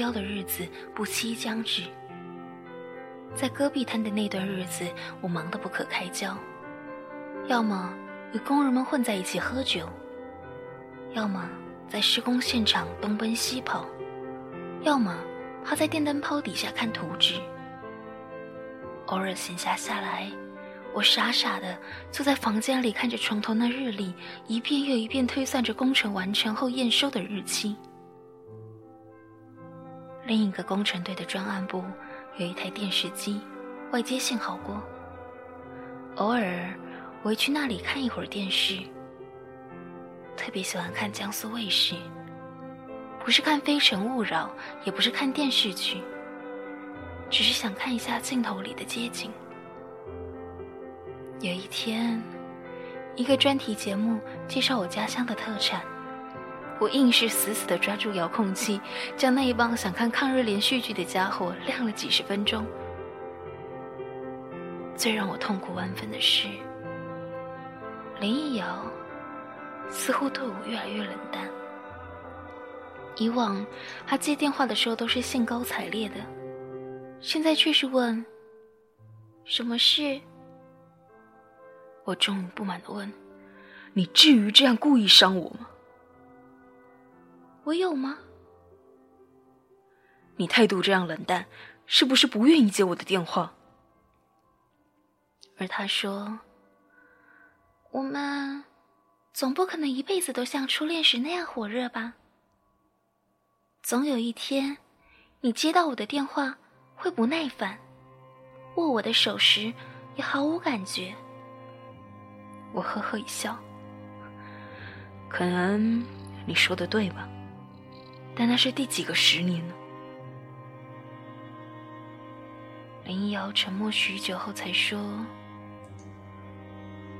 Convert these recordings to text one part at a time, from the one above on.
标的日子不期将至。在戈壁滩的那段日子，我忙得不可开交，要么与工人们混在一起喝酒，要么在施工现场东奔西跑，要么趴在电灯泡底下看图纸。偶尔闲暇下来。我傻傻的坐在房间里，看着床头那日历，一遍又一遍推算着工程完成后验收的日期。另一个工程队的专案部有一台电视机，外接信号锅。偶尔我会去那里看一会儿电视，特别喜欢看江苏卫视，不是看《非诚勿扰》，也不是看电视剧，只是想看一下镜头里的街景。有一天，一个专题节目介绍我家乡的特产，我硬是死死地抓住遥控器，将那一帮想看抗日连续剧的家伙晾了几十分钟。最让我痛苦万分的是，林逸瑶似乎对我越来越冷淡。以往他接电话的时候都是兴高采烈的，现在却是问：“什么事？”我终于不满的问：“你至于这样故意伤我吗？”“我有吗？”“你态度这样冷淡，是不是不愿意接我的电话？”而他说：“我们总不可能一辈子都像初恋时那样火热吧？总有一天，你接到我的电话会不耐烦，握我的手时也毫无感觉。”我呵呵一笑，可能你说的对吧？但那是第几个十年呢？林瑶沉默许久后才说：“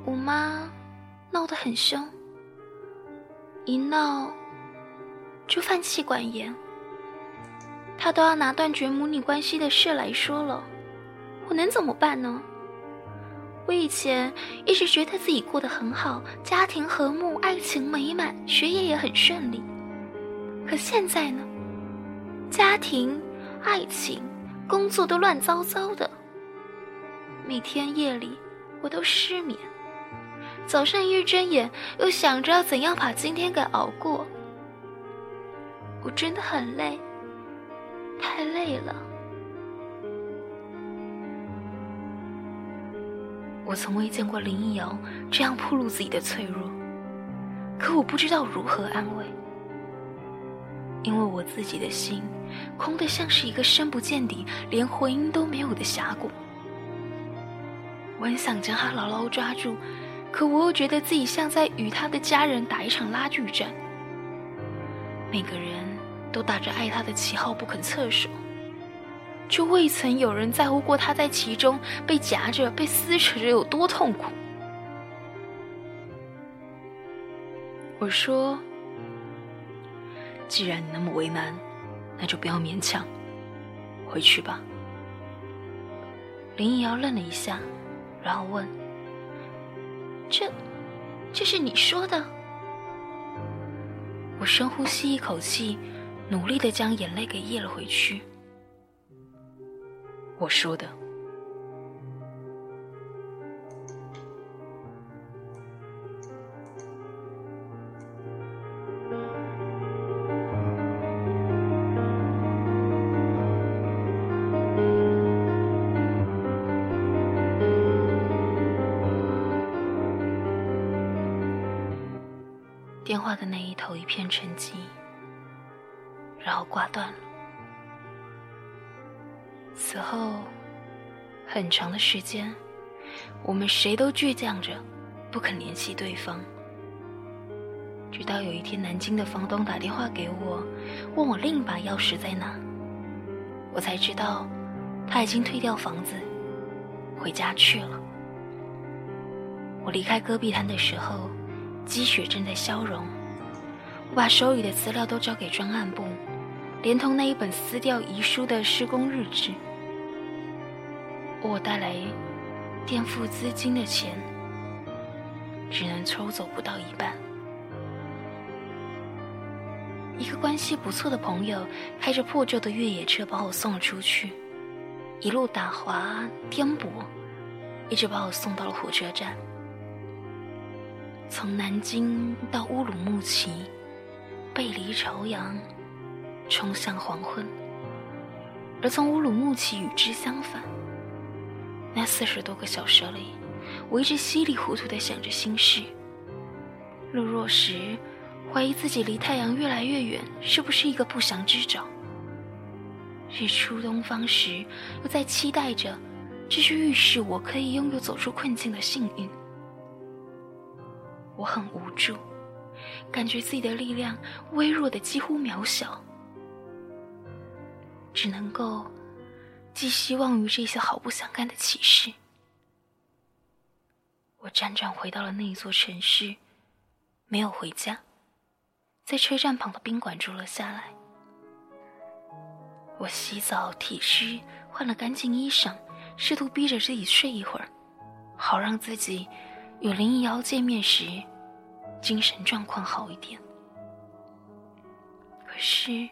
我妈闹得很凶，一闹就犯气管炎，她都要拿断绝母女关系的事来说了，我能怎么办呢？”我以前一直觉得自己过得很好，家庭和睦，爱情美满，学业也很顺利。可现在呢？家庭、爱情、工作都乱糟糟的。每天夜里我都失眠，早上一睁眼又想着要怎样把今天给熬过。我真的很累，太累了。我从未见过林一瑶这样暴露自己的脆弱，可我不知道如何安慰，因为我自己的心空得像是一个深不见底、连回音都没有的峡谷。我很想将他牢牢抓住，可我又觉得自己像在与他的家人打一场拉锯战，每个人都打着爱他的旗号不肯撤手。就未曾有人在乎过他在其中被夹着、被撕扯着有多痛苦。我说：“既然你那么为难，那就不要勉强，回去吧。”林一瑶愣了一下，然后问：“这，这是你说的？”我深呼吸一口气，努力的将眼泪给咽了回去。我说的。电话的那一头一片沉寂，然后挂断了。此后，很长的时间，我们谁都倔强着，不肯联系对方。直到有一天，南京的房东打电话给我，问我另一把钥匙在哪，我才知道他已经退掉房子，回家去了。我离开戈壁滩的时候，积雪正在消融，我把手里的资料都交给专案部，连同那一本撕掉遗书的施工日志。我带来垫付资金的钱，只能抽走不到一半。一个关系不错的朋友开着破旧的越野车把我送了出去，一路打滑颠簸，一直把我送到了火车站。从南京到乌鲁木齐，背离朝阳，冲向黄昏；而从乌鲁木齐与之相反。那四十多个小时里，我一直稀里糊涂地想着心事。日落时，怀疑自己离太阳越来越远，是不是一个不祥之兆？日出东方时，又在期待着，这是预示我可以拥有走出困境的幸运。我很无助，感觉自己的力量微弱的几乎渺小，只能够寄希望于这些毫不相干的启示。我辗转回到了那一座城市，没有回家，在车站旁的宾馆住了下来。我洗澡体虚，换了干净衣裳，试图逼着自己睡一会儿，好让自己与林一瑶见面时。精神状况好一点，可是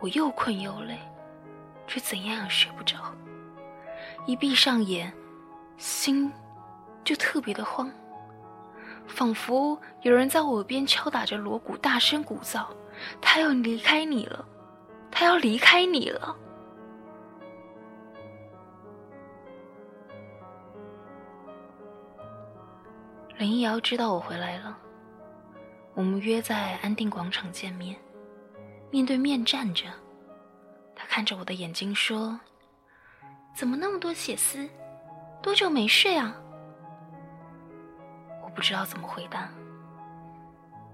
我又困又累，却怎样也睡不着。一闭上眼，心就特别的慌，仿佛有人在我耳边敲打着锣鼓，大声鼓噪：“他要离开你了，他要离开你了。”林一瑶知道我回来了，我们约在安定广场见面，面对面站着。他看着我的眼睛说：“怎么那么多血丝？多久没睡啊？”我不知道怎么回答，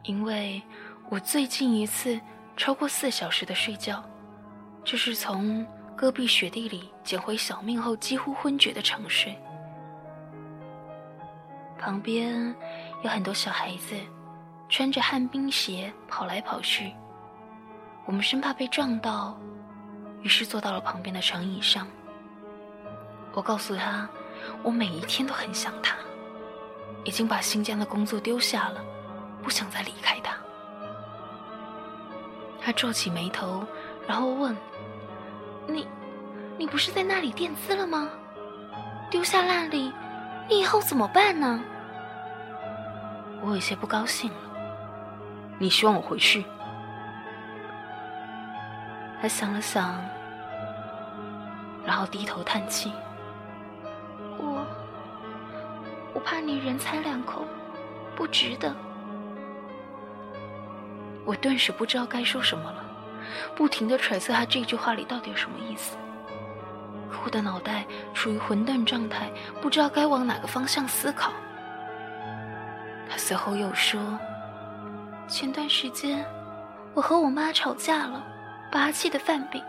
因为我最近一次超过四小时的睡觉，就是从戈壁雪地里捡回小命后几乎昏厥的长睡。旁边有很多小孩子，穿着旱冰鞋跑来跑去。我们生怕被撞到，于是坐到了旁边的长椅上。我告诉他，我每一天都很想他，已经把新疆的工作丢下了，不想再离开他。他皱起眉头，然后问：“你，你不是在那里垫资了吗？丢下那里？”你以后怎么办呢？我有些不高兴了。你希望我回去？他想了想，然后低头叹气。我，我怕你人财两空，不值得。我顿时不知道该说什么了，不停的揣测他这句话里到底有什么意思。我的脑袋处于混沌状态，不知道该往哪个方向思考。他随后又说：“前段时间，我和我妈吵架了，把她气得犯病。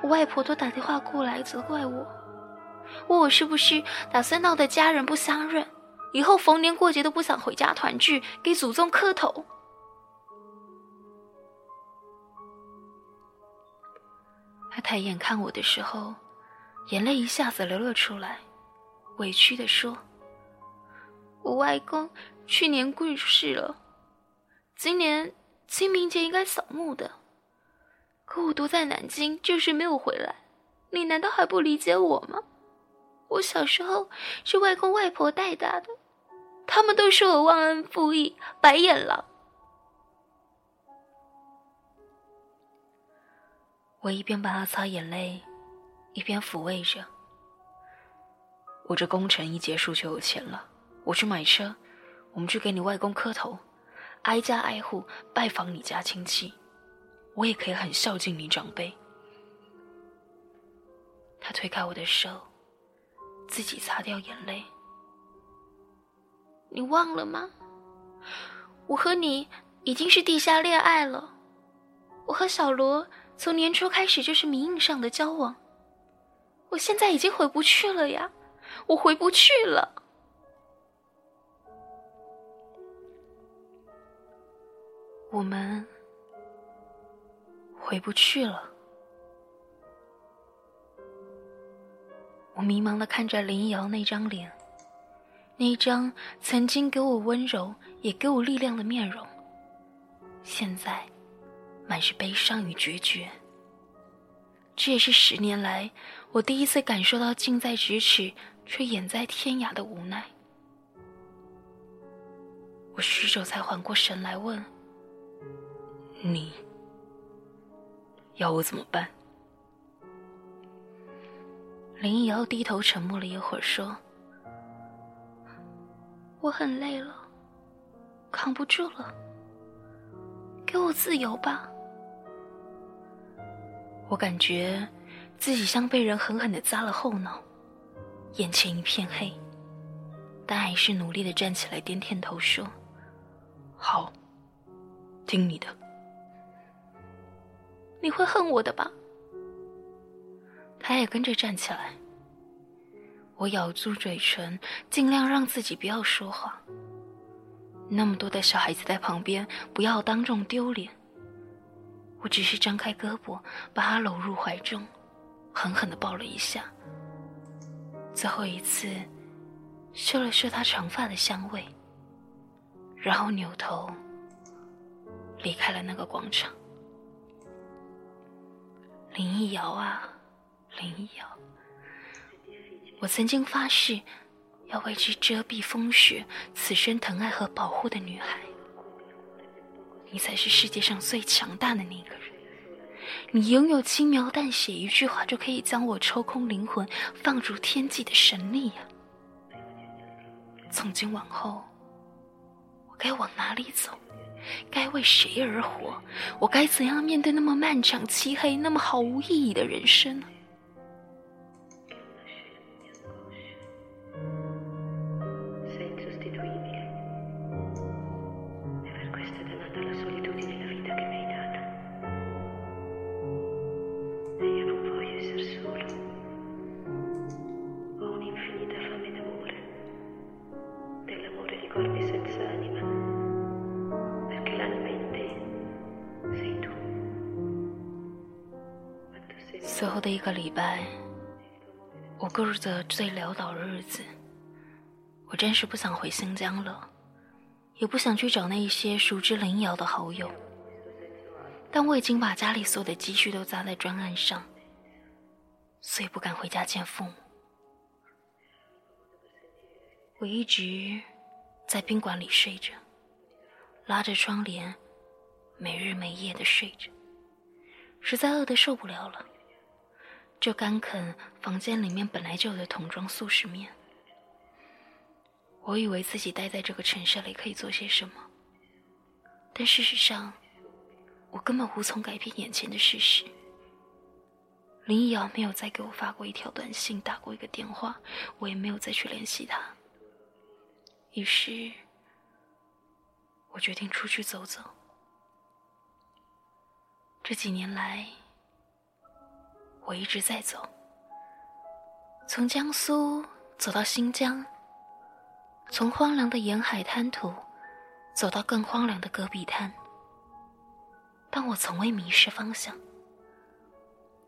我外婆都打电话过来责怪我，问我是不是打算闹得家人不相认，以后逢年过节都不想回家团聚，给祖宗磕头。”他抬眼看我的时候。眼泪一下子流了出来，委屈的说：“我外公去年过世了，今年清明节应该扫墓的，可我都在南京，就是没有回来。你难道还不理解我吗？我小时候是外公外婆带大的，他们都说我忘恩负义、白眼狼。”我一边帮他擦眼泪。一边抚慰着，我这工程一结束就有钱了，我去买车，我们去给你外公磕头，挨家挨户拜访你家亲戚，我也可以很孝敬你长辈。他推开我的手，自己擦掉眼泪。你忘了吗？我和你已经是地下恋爱了，我和小罗从年初开始就是名义上的交往。我现在已经回不去了呀，我回不去了。我们回不去了。我迷茫的看着林瑶那张脸，那张曾经给我温柔也给我力量的面容，现在满是悲伤与决绝。这也是十年来我第一次感受到近在咫尺却远在天涯的无奈。我许久才缓过神来，问：“你要我怎么办？”林一瑶低头沉默了一会儿，说：“我很累了，扛不住了，给我自由吧。”我感觉自己像被人狠狠的砸了后脑，眼前一片黑，但还是努力的站起来，点点头说：“好，听你的。”你会恨我的吧？他也跟着站起来。我咬住嘴唇，尽量让自己不要说话。那么多的小孩子在旁边，不要当众丢脸。我只是张开胳膊，把他搂入怀中，狠狠的抱了一下。最后一次，嗅了嗅他长发的香味，然后扭头离开了那个广场。林一瑶啊，林一瑶，我曾经发誓要为之遮蔽风雪、此生疼爱和保护的女孩，你才是世界上最强大的那个人。你拥有轻描淡写一句话就可以将我抽空灵魂、放逐天际的神力呀！从今往后，我该往哪里走？该为谁而活？我该怎样面对那么漫长、漆黑、那么毫无意义的人生呢？最后的一个礼拜，我过着最潦倒的日子。我真是不想回新疆了，也不想去找那些熟知林瑶的好友。但我已经把家里所有的积蓄都砸在专案上，所以不敢回家见父母。我一直在宾馆里睡着，拉着窗帘，没日没夜的睡着，实在饿得受不了了。就干啃房间里面本来就有的桶装速食面。我以为自己待在这个城市里可以做些什么，但事实上，我根本无从改变眼前的事实。林瑶没有再给我发过一条短信，打过一个电话，我也没有再去联系他。于是，我决定出去走走。这几年来。我一直在走，从江苏走到新疆，从荒凉的沿海滩涂走到更荒凉的戈壁滩，但我从未迷失方向。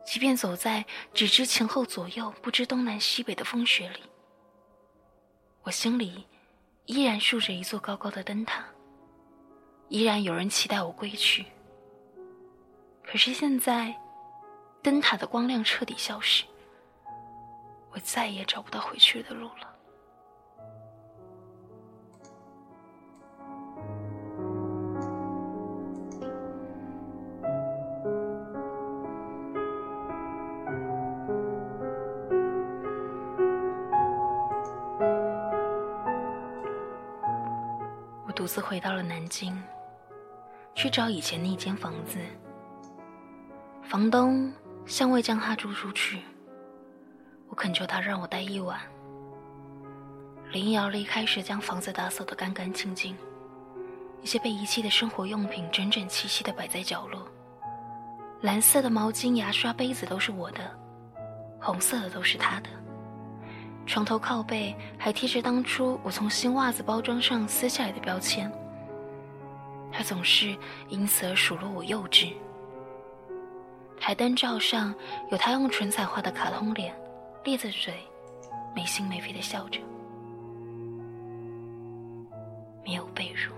即便走在只知前后左右、不知东南西北的风雪里，我心里依然竖着一座高高的灯塔，依然有人期待我归去。可是现在。灯塔的光亮彻底消失，我再也找不到回去的路了。我独自回到了南京，去找以前那间房子，房东。向未将他租出去，我恳求他让我待一晚。林瑶离开时，将房子打扫得干干净净，一些被遗弃的生活用品整整齐齐地摆在角落。蓝色的毛巾、牙刷、杯子都是我的，红色的都是他的。床头靠背还贴着当初我从新袜子包装上撕下来的标签。他总是因此而数落我幼稚。台灯罩上有他用唇彩画的卡通脸，咧着嘴，没心没肺的笑着。没有被褥，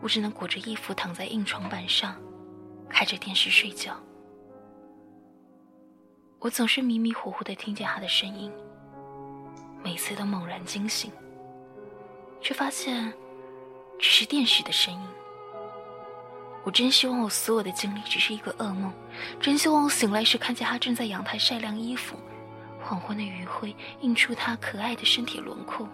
我只能裹着衣服躺在硬床板上，开着电视睡觉。我总是迷迷糊糊的听见他的声音，每次都猛然惊醒，却发现只是电视的声音。我真希望我所有的经历只是一个噩梦，真希望我醒来时看见他正在阳台晒晾衣服，黄昏的余晖映出他可爱的身体轮廓，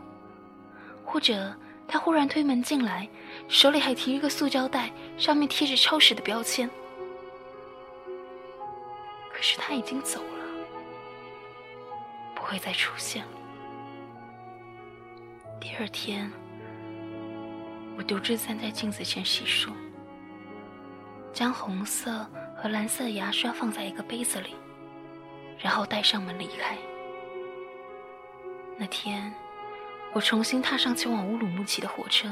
或者他忽然推门进来，手里还提着个塑胶袋，上面贴着超市的标签。可是他已经走了，不会再出现了。第二天，我独自站在镜子前洗漱。将红色和蓝色牙刷放在一个杯子里，然后带上门离开。那天，我重新踏上前往乌鲁木齐的火车，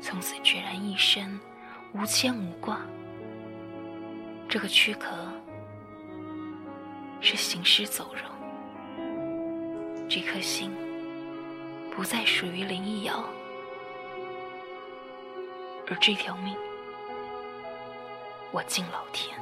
从此孑然一身，无牵无挂。这个躯壳是行尸走肉，这颗心不再属于林一瑶，而这条命。我敬老天。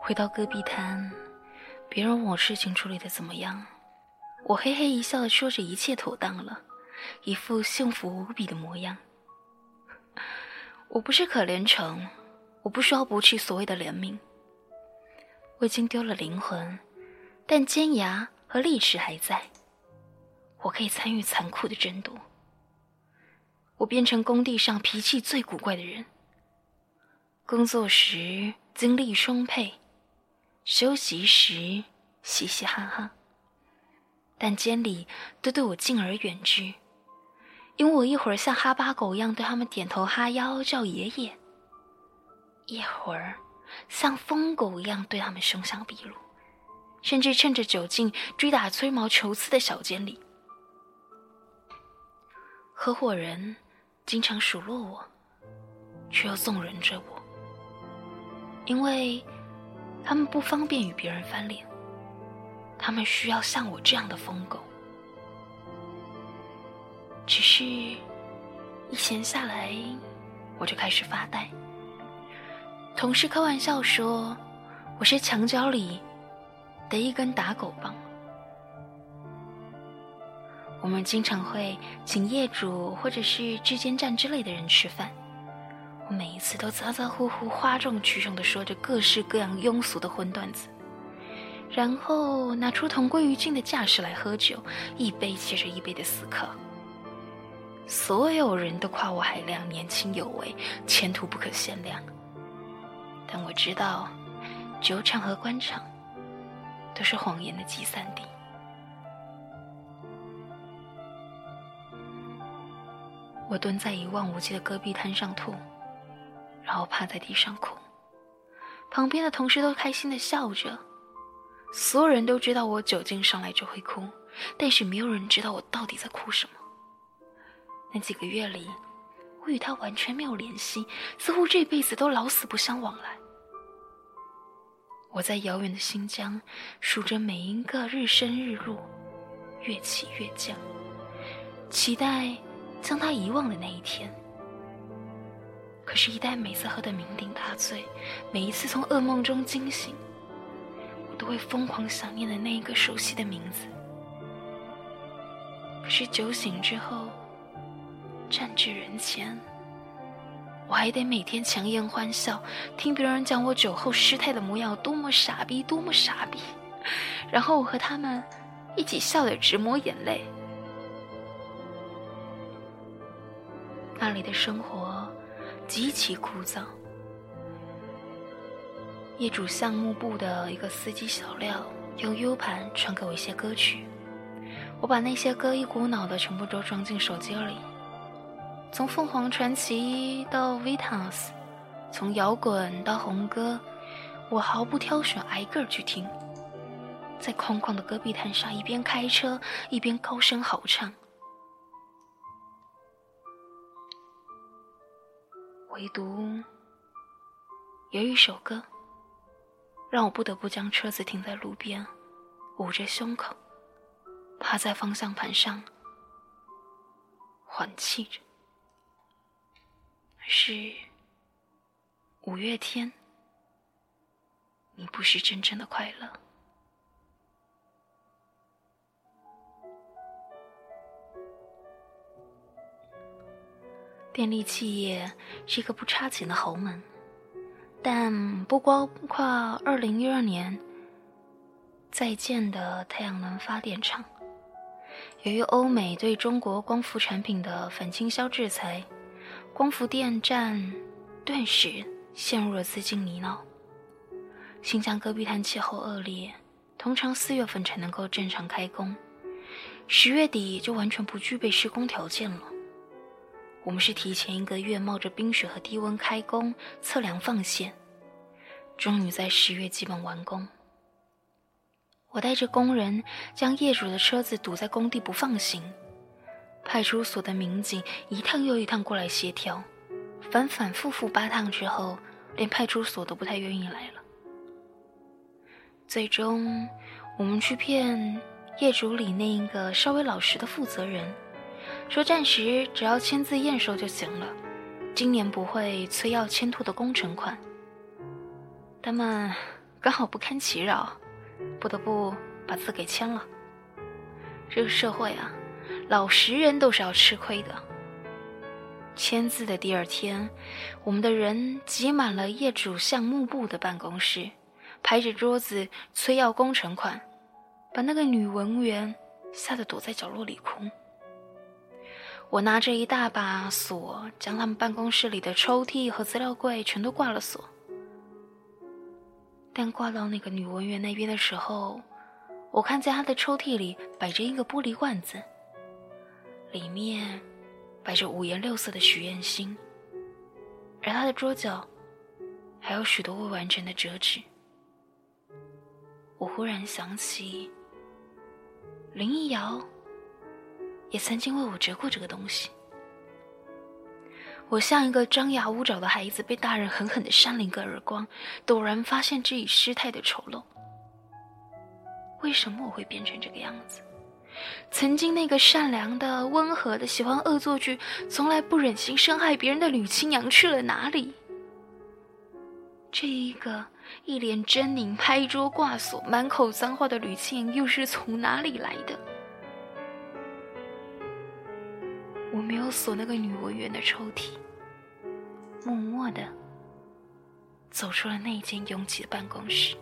回到戈壁滩，别人问我事情处理的怎么样，我嘿嘿一笑的说着一切妥当了，一副幸福无比的模样。我不是可怜虫，我不需要博取所谓的怜悯。我已经丢了灵魂，但尖牙和利齿还在。我可以参与残酷的争夺。我变成工地上脾气最古怪的人。工作时精力充沛，休息时嘻嘻哈哈，但监理都对我敬而远之。因为我一会儿像哈巴狗一样对他们点头哈腰叫爷爷，一会儿像疯狗一样对他们凶相毕露，甚至趁着酒劲追打吹毛求疵的小监理。合伙人经常数落我，却又纵容着我，因为他们不方便与别人翻脸，他们需要像我这样的疯狗。只是，一闲下来，我就开始发呆。同事开玩笑说，我是墙角里的一根打狗棒。我们经常会请业主或者是质监站之类的人吃饭，我每一次都咋咋呼呼、哗众取宠的说着各式各样庸俗的荤段子，然后拿出同归于尽的架势来喝酒，一杯接着一杯的死磕。所有人都夸我海量、年轻有为、前途不可限量。但我知道，酒场和官场都是谎言的集散地。我蹲在一望无际的戈壁滩上吐，然后趴在地上哭。旁边的同事都开心的笑着。所有人都知道我酒劲上来就会哭，但是没有人知道我到底在哭什么。那几个月里，我与他完全没有联系，似乎这辈子都老死不相往来。我在遥远的新疆数着每一个日升日落，月起月降，期待将他遗忘的那一天。可是，一旦每次喝得酩酊大醉，每一次从噩梦中惊醒，我都会疯狂想念的那一个熟悉的名字。可是酒醒之后。站至人前，我还得每天强颜欢笑，听别人讲我酒后失态的模样多么傻逼，多么傻逼，然后我和他们一起笑得直抹眼泪。那里的生活极其枯燥，业主项目部的一个司机小廖用 U 盘传给我一些歌曲，我把那些歌一股脑的全部都装进手机里。从凤凰传奇到 Vitas，从摇滚到红歌，我毫不挑选，挨个去听。在空旷的戈壁滩上，一边开车一边高声嚎唱。唯独有一首歌，让我不得不将车子停在路边，捂着胸口，趴在方向盘上，缓气着。是五月天，你不是真正的快乐。电力企业是一个不差钱的豪门，但不包括二零一二年在建的太阳能发电厂。由于欧美对中国光伏产品的反倾销制裁，光伏电站顿时陷入了资金泥淖。新疆戈壁滩气候恶劣，通常四月份才能够正常开工，十月底就完全不具备施工条件了。我们是提前一个月冒着冰雪和低温开工测量放线，终于在十月基本完工。我带着工人将业主的车子堵在工地不放行，派出所的民警一趟又一趟过来协调，反反复复八趟之后，连派出所都不太愿意来了。最终，我们去骗业主里那一个稍微老实的负责人。说暂时只要签字验收就行了，今年不会催要签拓的工程款。他们刚好不堪其扰，不得不把字给签了。这个社会啊，老实人都是要吃亏的。签字的第二天，我们的人挤满了业主项目部的办公室，拍着桌子催要工程款，把那个女文员吓得躲在角落里哭。我拿着一大把锁，将他们办公室里的抽屉和资料柜全都挂了锁。但挂到那个女文员那边的时候，我看见她的抽屉里摆着一个玻璃罐子，里面摆着五颜六色的许愿星，而他的桌角还有许多未完成的折纸。我忽然想起林一瑶。也曾经为我折过这个东西。我像一个张牙舞爪的孩子，被大人狠狠的扇了一个耳光，陡然发现自己失态的丑陋。为什么我会变成这个样子？曾经那个善良的、温和的、喜欢恶作剧、从来不忍心伤害别人的吕青阳去了哪里？这一个一脸狰狞、拍桌挂锁、满口脏话的吕青阳，又是从哪里来的？我没有锁那个女文员的抽屉，默默的走出了那间拥挤的办公室。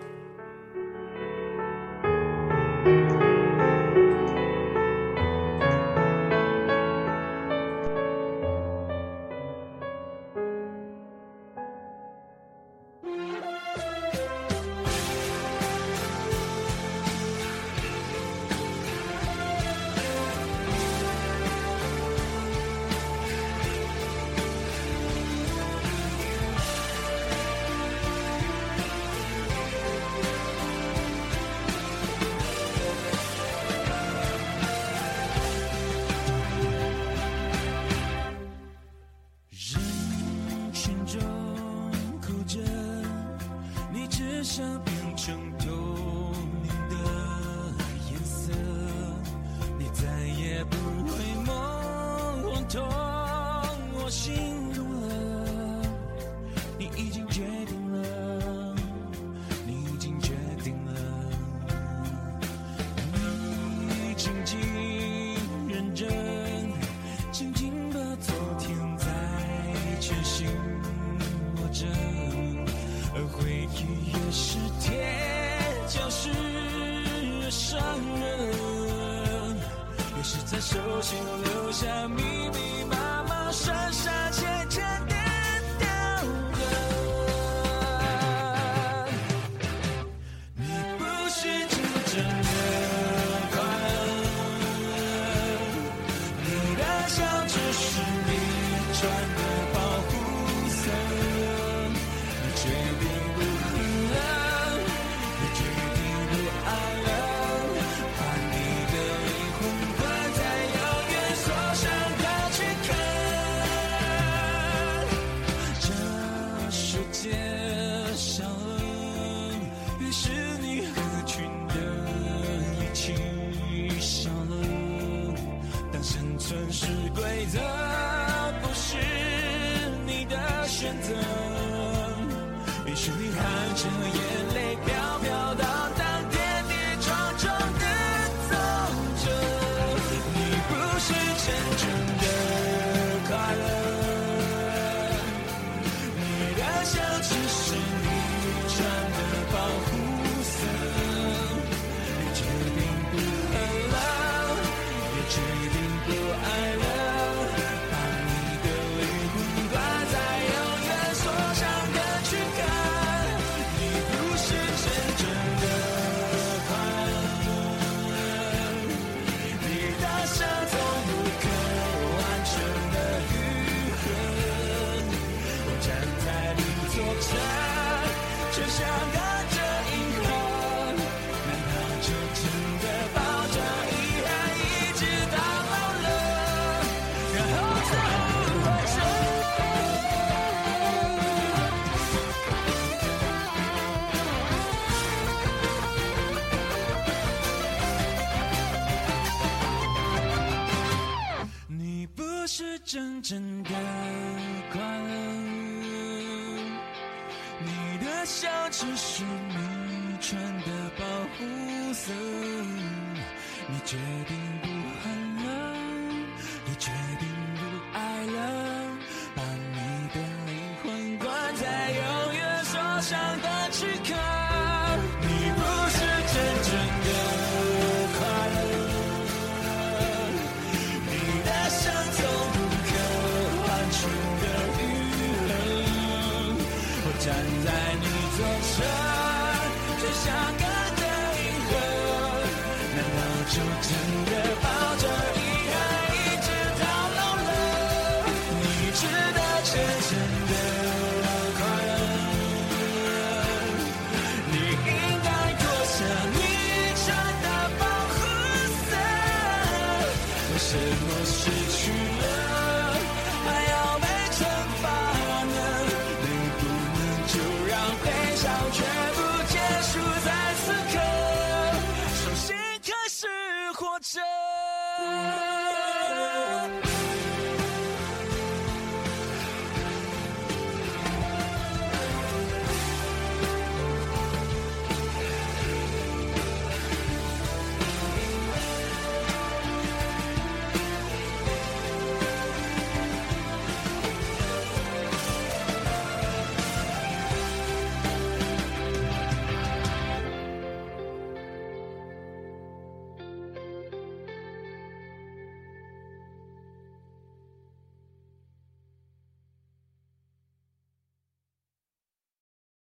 变成透明的颜色你再也不会手心留下密密麻麻、深深浅浅的刀割。你不是真正的快乐，你的笑只是你穿笑只是你穿的保护色你决定不恨了也决定不爱了把你的灵魂关在永远锁上的。为什么失去了